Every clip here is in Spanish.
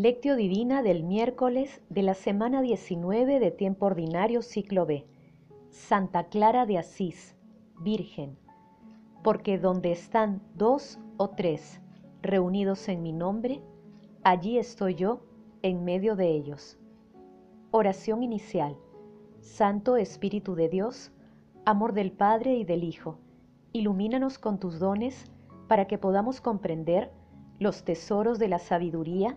Lectio Divina del miércoles de la semana 19 de tiempo ordinario ciclo B. Santa Clara de Asís, Virgen, porque donde están dos o tres reunidos en mi nombre, allí estoy yo en medio de ellos. Oración inicial. Santo Espíritu de Dios, amor del Padre y del Hijo, ilumínanos con tus dones para que podamos comprender los tesoros de la sabiduría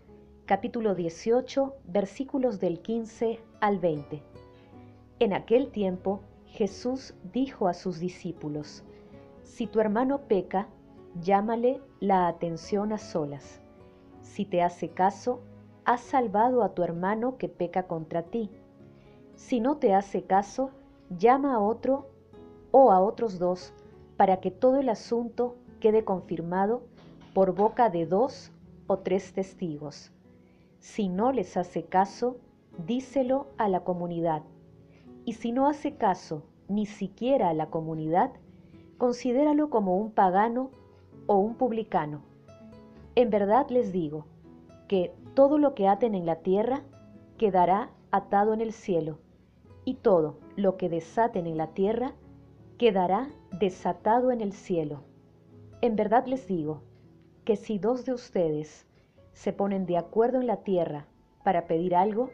capítulo 18, versículos del 15 al 20. En aquel tiempo Jesús dijo a sus discípulos, Si tu hermano peca, llámale la atención a solas. Si te hace caso, has salvado a tu hermano que peca contra ti. Si no te hace caso, llama a otro o a otros dos para que todo el asunto quede confirmado por boca de dos o tres testigos. Si no les hace caso, díselo a la comunidad. Y si no hace caso ni siquiera a la comunidad, considéralo como un pagano o un publicano. En verdad les digo que todo lo que aten en la tierra quedará atado en el cielo, y todo lo que desaten en la tierra quedará desatado en el cielo. En verdad les digo que si dos de ustedes se ponen de acuerdo en la tierra para pedir algo,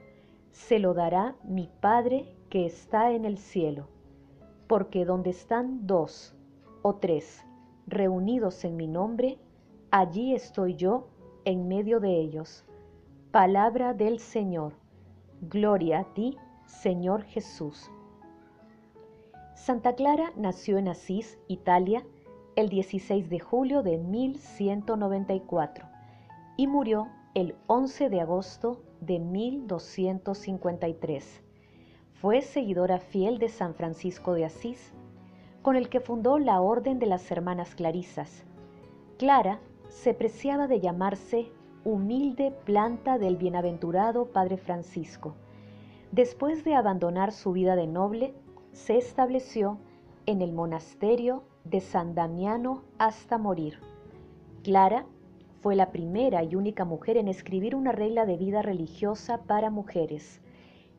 se lo dará mi Padre que está en el cielo. Porque donde están dos o tres reunidos en mi nombre, allí estoy yo en medio de ellos. Palabra del Señor. Gloria a ti, Señor Jesús. Santa Clara nació en Asís, Italia, el 16 de julio de 1194 y murió el 11 de agosto de 1253. Fue seguidora fiel de San Francisco de Asís, con el que fundó la Orden de las Hermanas Clarisas. Clara se preciaba de llamarse humilde planta del bienaventurado Padre Francisco. Después de abandonar su vida de noble, se estableció en el monasterio de San Damiano hasta morir. Clara fue la primera y única mujer en escribir una regla de vida religiosa para mujeres.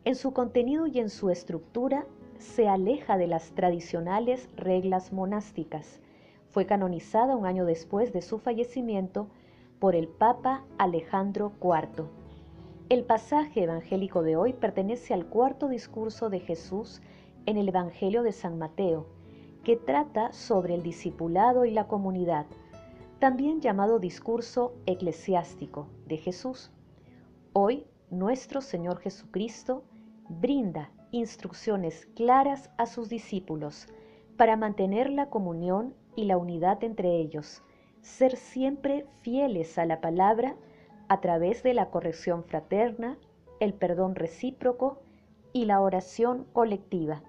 En su contenido y en su estructura se aleja de las tradicionales reglas monásticas. Fue canonizada un año después de su fallecimiento por el Papa Alejandro IV. El pasaje evangélico de hoy pertenece al cuarto discurso de Jesús en el Evangelio de San Mateo, que trata sobre el discipulado y la comunidad, también llamado discurso eclesiástico de Jesús. Hoy nuestro Señor Jesucristo brinda instrucciones claras a sus discípulos para mantener la comunión y la unidad entre ellos, ser siempre fieles a la palabra a través de la corrección fraterna, el perdón recíproco y la oración colectiva.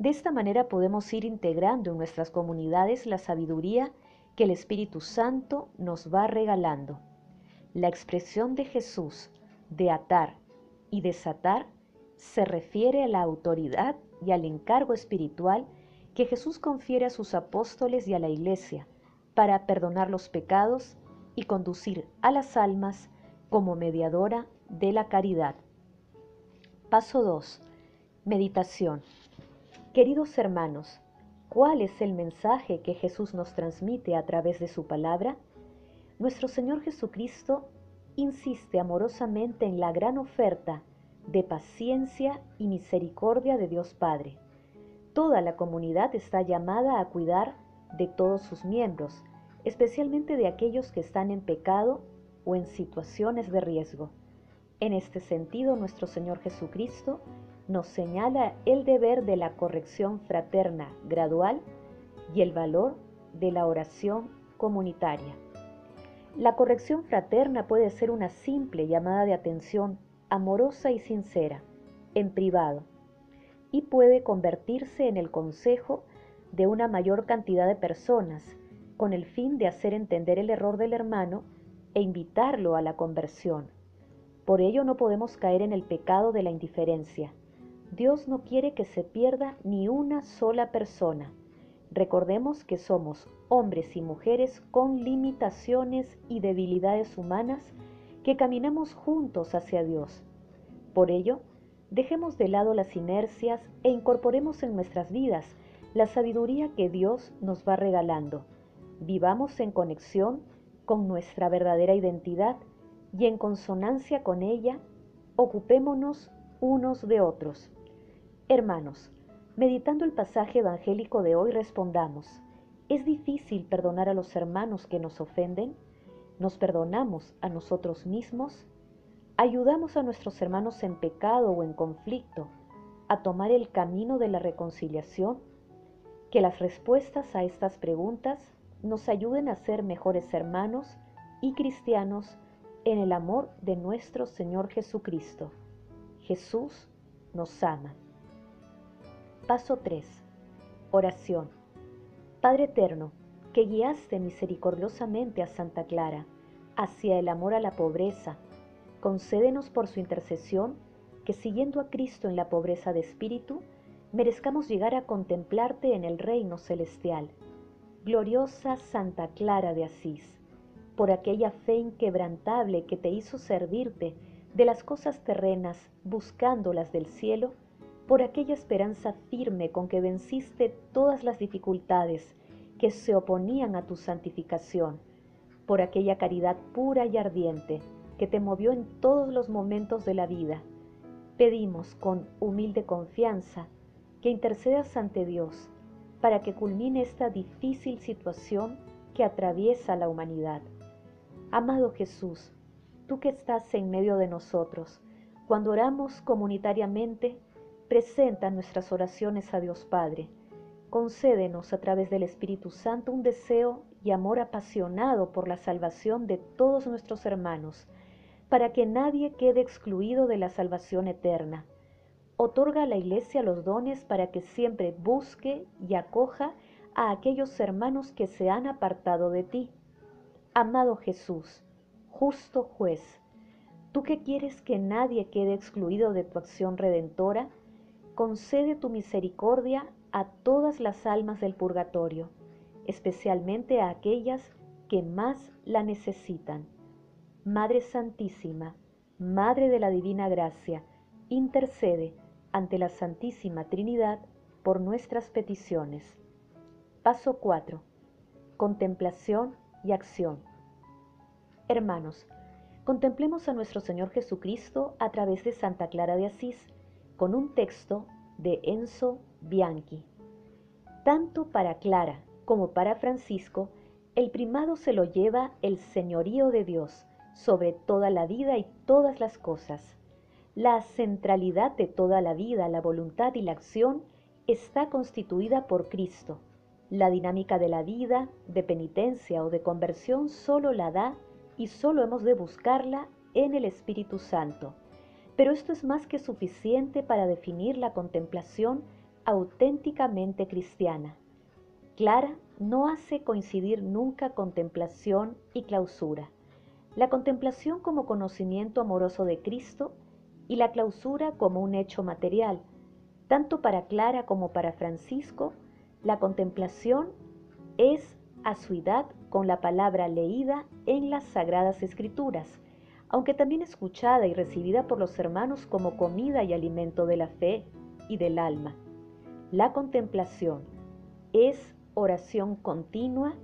De esta manera podemos ir integrando en nuestras comunidades la sabiduría que el Espíritu Santo nos va regalando. La expresión de Jesús de atar y desatar se refiere a la autoridad y al encargo espiritual que Jesús confiere a sus apóstoles y a la iglesia para perdonar los pecados y conducir a las almas como mediadora de la caridad. Paso 2. Meditación. Queridos hermanos, ¿cuál es el mensaje que Jesús nos transmite a través de su palabra? Nuestro Señor Jesucristo insiste amorosamente en la gran oferta de paciencia y misericordia de Dios Padre. Toda la comunidad está llamada a cuidar de todos sus miembros, especialmente de aquellos que están en pecado o en situaciones de riesgo. En este sentido, nuestro Señor Jesucristo nos señala el deber de la corrección fraterna gradual y el valor de la oración comunitaria. La corrección fraterna puede ser una simple llamada de atención amorosa y sincera, en privado, y puede convertirse en el consejo de una mayor cantidad de personas, con el fin de hacer entender el error del hermano e invitarlo a la conversión. Por ello no podemos caer en el pecado de la indiferencia. Dios no quiere que se pierda ni una sola persona. Recordemos que somos hombres y mujeres con limitaciones y debilidades humanas que caminamos juntos hacia Dios. Por ello, dejemos de lado las inercias e incorporemos en nuestras vidas la sabiduría que Dios nos va regalando. Vivamos en conexión con nuestra verdadera identidad y en consonancia con ella, ocupémonos unos de otros. Hermanos, meditando el pasaje evangélico de hoy respondamos, ¿es difícil perdonar a los hermanos que nos ofenden? ¿Nos perdonamos a nosotros mismos? ¿Ayudamos a nuestros hermanos en pecado o en conflicto a tomar el camino de la reconciliación? Que las respuestas a estas preguntas nos ayuden a ser mejores hermanos y cristianos en el amor de nuestro Señor Jesucristo. Jesús nos ama. Paso 3. Oración. Padre Eterno, que guiaste misericordiosamente a Santa Clara hacia el amor a la pobreza, concédenos por su intercesión que siguiendo a Cristo en la pobreza de espíritu, merezcamos llegar a contemplarte en el reino celestial. Gloriosa Santa Clara de Asís por aquella fe inquebrantable que te hizo servirte de las cosas terrenas buscando las del cielo, por aquella esperanza firme con que venciste todas las dificultades que se oponían a tu santificación, por aquella caridad pura y ardiente que te movió en todos los momentos de la vida. Pedimos con humilde confianza que intercedas ante Dios para que culmine esta difícil situación que atraviesa la humanidad. Amado Jesús, tú que estás en medio de nosotros, cuando oramos comunitariamente, presenta nuestras oraciones a Dios Padre. Concédenos a través del Espíritu Santo un deseo y amor apasionado por la salvación de todos nuestros hermanos, para que nadie quede excluido de la salvación eterna. Otorga a la Iglesia los dones para que siempre busque y acoja a aquellos hermanos que se han apartado de ti Amado Jesús, justo juez, tú que quieres que nadie quede excluido de tu acción redentora, concede tu misericordia a todas las almas del purgatorio, especialmente a aquellas que más la necesitan. Madre Santísima, Madre de la Divina Gracia, intercede ante la Santísima Trinidad por nuestras peticiones. Paso 4. Contemplación y acción. Hermanos, contemplemos a nuestro Señor Jesucristo a través de Santa Clara de Asís, con un texto de Enzo Bianchi. Tanto para Clara como para Francisco, el primado se lo lleva el señorío de Dios sobre toda la vida y todas las cosas. La centralidad de toda la vida, la voluntad y la acción está constituida por Cristo, la dinámica de la vida, de penitencia o de conversión solo la da y solo hemos de buscarla en el Espíritu Santo. Pero esto es más que suficiente para definir la contemplación auténticamente cristiana. Clara no hace coincidir nunca contemplación y clausura. La contemplación como conocimiento amoroso de Cristo y la clausura como un hecho material. Tanto para Clara como para Francisco, la contemplación es edad con la palabra leída en las sagradas escrituras, aunque también escuchada y recibida por los hermanos como comida y alimento de la fe y del alma. La contemplación es oración continua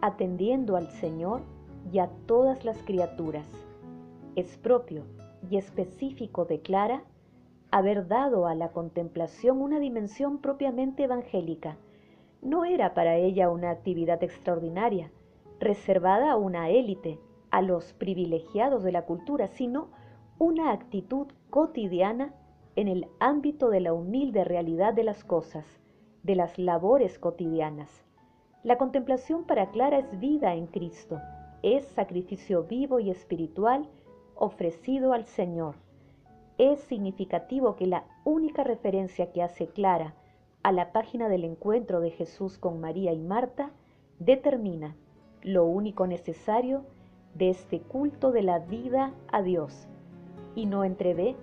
atendiendo al Señor y a todas las criaturas. Es propio y específico de Clara haber dado a la contemplación una dimensión propiamente evangélica, no era para ella una actividad extraordinaria, reservada a una élite, a los privilegiados de la cultura, sino una actitud cotidiana en el ámbito de la humilde realidad de las cosas, de las labores cotidianas. La contemplación para Clara es vida en Cristo, es sacrificio vivo y espiritual ofrecido al Señor. es significativo que la única referencia que hace Clara a la página del encuentro de Jesús con María y Marta determina lo único necesario de este culto de la vida a Dios y no entrevé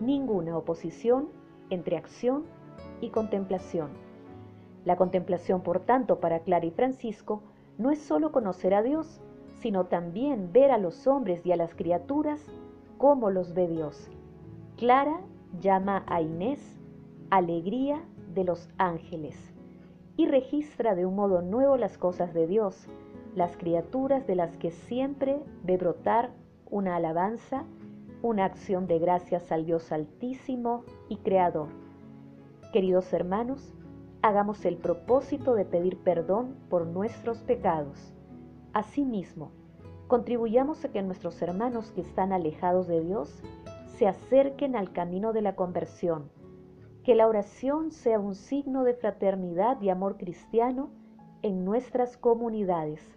ninguna oposición entre acción y contemplación. La contemplación, por tanto, para Clara y Francisco, no es sólo conocer a Dios, sino también ver a los hombres y a las criaturas como los ve Dios. Clara llama a Inés alegría de los ángeles y registra de un modo nuevo las cosas de Dios, las criaturas de las que siempre ve brotar una alabanza, una acción de gracias al Dios altísimo y creador. Queridos hermanos, hagamos el propósito de pedir perdón por nuestros pecados. Asimismo, contribuyamos a que nuestros hermanos que están alejados de Dios se acerquen al camino de la conversión. Que la oración sea un signo de fraternidad y amor cristiano en nuestras comunidades.